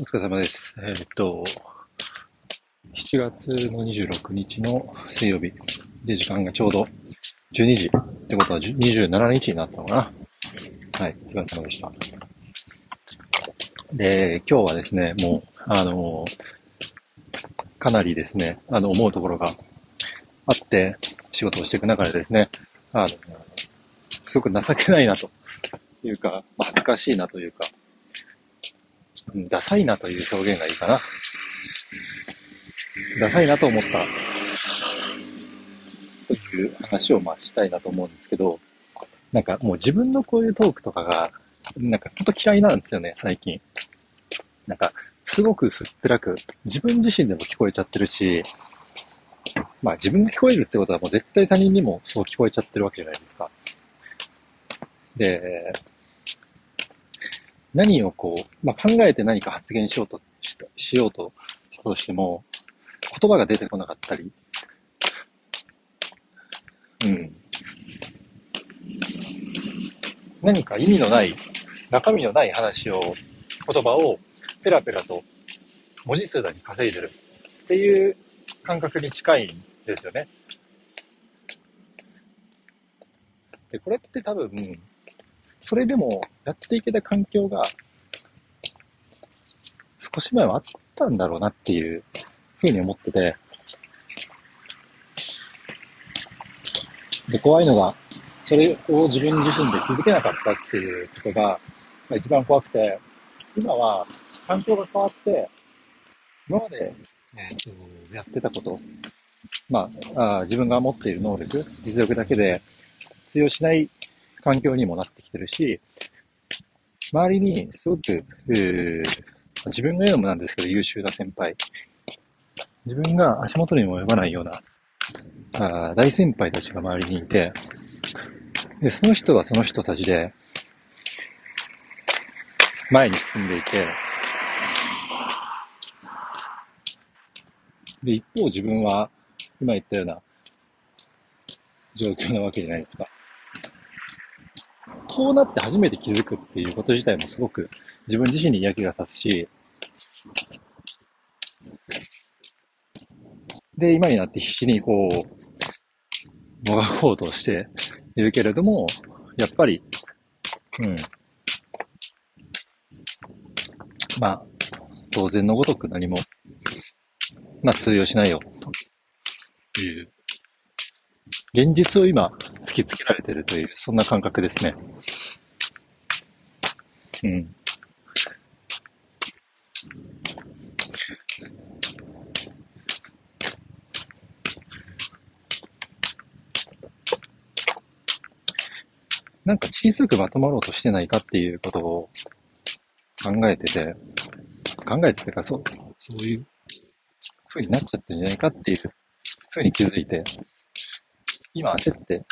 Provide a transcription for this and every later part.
お疲れ様です。えー、っと、7月の26日の水曜日で時間がちょうど12時ってことは27日になったのかな。はい、お疲れ様でした。で、今日はですね、もう、あの、かなりですね、あの、思うところがあって、仕事をしていく中でですね、あの、すごく情けないなというか、恥ずかしいなというか、ダサいなという表現がいいかな。ダサいなと思った、という話をまあしたいなと思うんですけど、なんかもう自分のこういうトークとかが、なんかほんと嫌いなんですよね、最近。なんか、すごく薄っぺらく、自分自身でも聞こえちゃってるし、まあ自分が聞こえるってことはもう絶対他人にもそう聞こえちゃってるわけじゃないですか。で、何をこう、まあ、考えて何か発言しようとししようとしたとしても、言葉が出てこなかったり、うん。何か意味のない、中身のない話を、言葉をペラペラと文字数だけ稼いでるっていう感覚に近いんですよね。で、これって多分、それでもやっていけた環境が少し前はあったんだろうなっていうふうに思ってて、で、怖いのが、それを自分自身で気づけなかったっていうことが、ま一番怖くて、今は環境が変わって、今まで、えー、やってたこと、まああ、自分が持っている能力、実力だけで通用しない環境にもなってきてるし、周りにすごく、自分が言うのもなんですけど優秀な先輩、自分が足元にも及ばないようなあ大先輩たちが周りにいて、で、その人はその人たちで、前に進んでいて、で、一方自分は、今言ったような状況なわけじゃないですか。こうなって初めて気づくっていうこと自体もすごく自分自身に嫌気がさすし、で、今になって必死にこう、もがこうとしているけれども、やっぱり、うん。まあ、当然のごとく何も、まあ通用しないよ、という現実を今きつけられてるという、そんな感覚ですね。うん。なんか小さくまとまろうとしてないかっていうことを考えてて、考えててか、そう、そういう風になっちゃってるんじゃないかっていう風に気づいて、今焦って、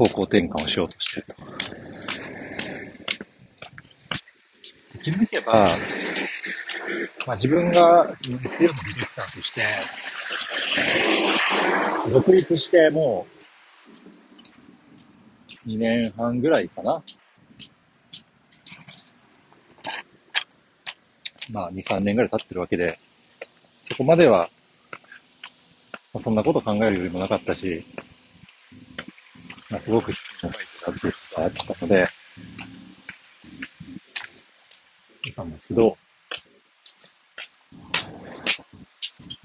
方向転換をしようとしてると。気づけば、まあ、自分が SEO のディレクターとして、独立してもう、2年半ぐらいかな。まあ、2、3年ぐらい経ってるわけで、そこまではまあ、そんなこと考えるよりもなかったし、まあ、すごく人も書いてたっていうことがあったので、いたんです。けど、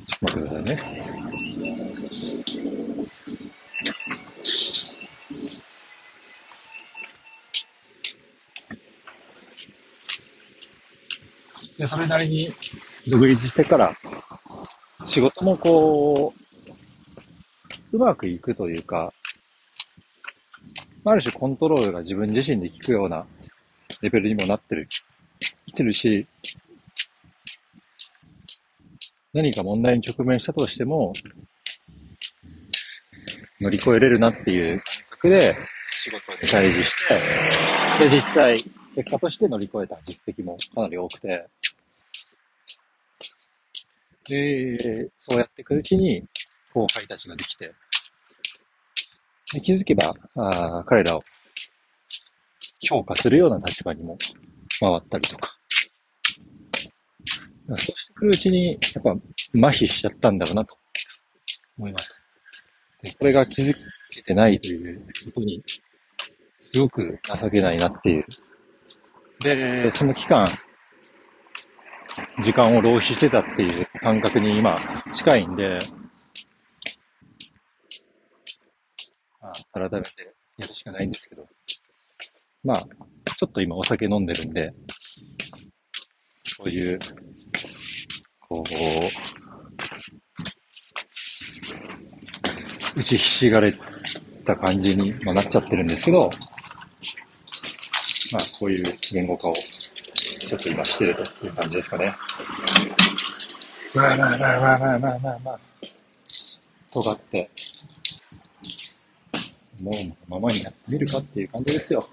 ちょっと待ってくださいね。で、それなりに。独立してから、仕事もこう、うまくいくというか、ある種コントロールが自分自身で効くようなレベルにもなってる、来てるし、何か問題に直面したとしても、乗り越えれるなっていう感覚で仕事に対峙して、で、実際、結果として乗り越えた実績もかなり多くて、で、そうやっていくうちに、後輩たちができて、で気づけばあ、彼らを評価するような立場にも回ったりとか、そうしてくるうちに、やっぱ麻痺しちゃったんだろうなと思います。でこれが気づけてないということに、すごく情けないなっていう。で、その期間、時間を浪費してたっていう感覚に今近いんで、まあ、改めて。やるしかないんですけど、まあ、ちょっと今お酒飲んでるんで、そういう、こう、打ちひしがれた感じに、まあ、なっちゃってるんですけど、まあ、こういう言語化をちょっと今してるという感じですかね。まあまあまあまあまあまあまあ。まあ、尖って、もうままにやってみるかっていう感じですよ。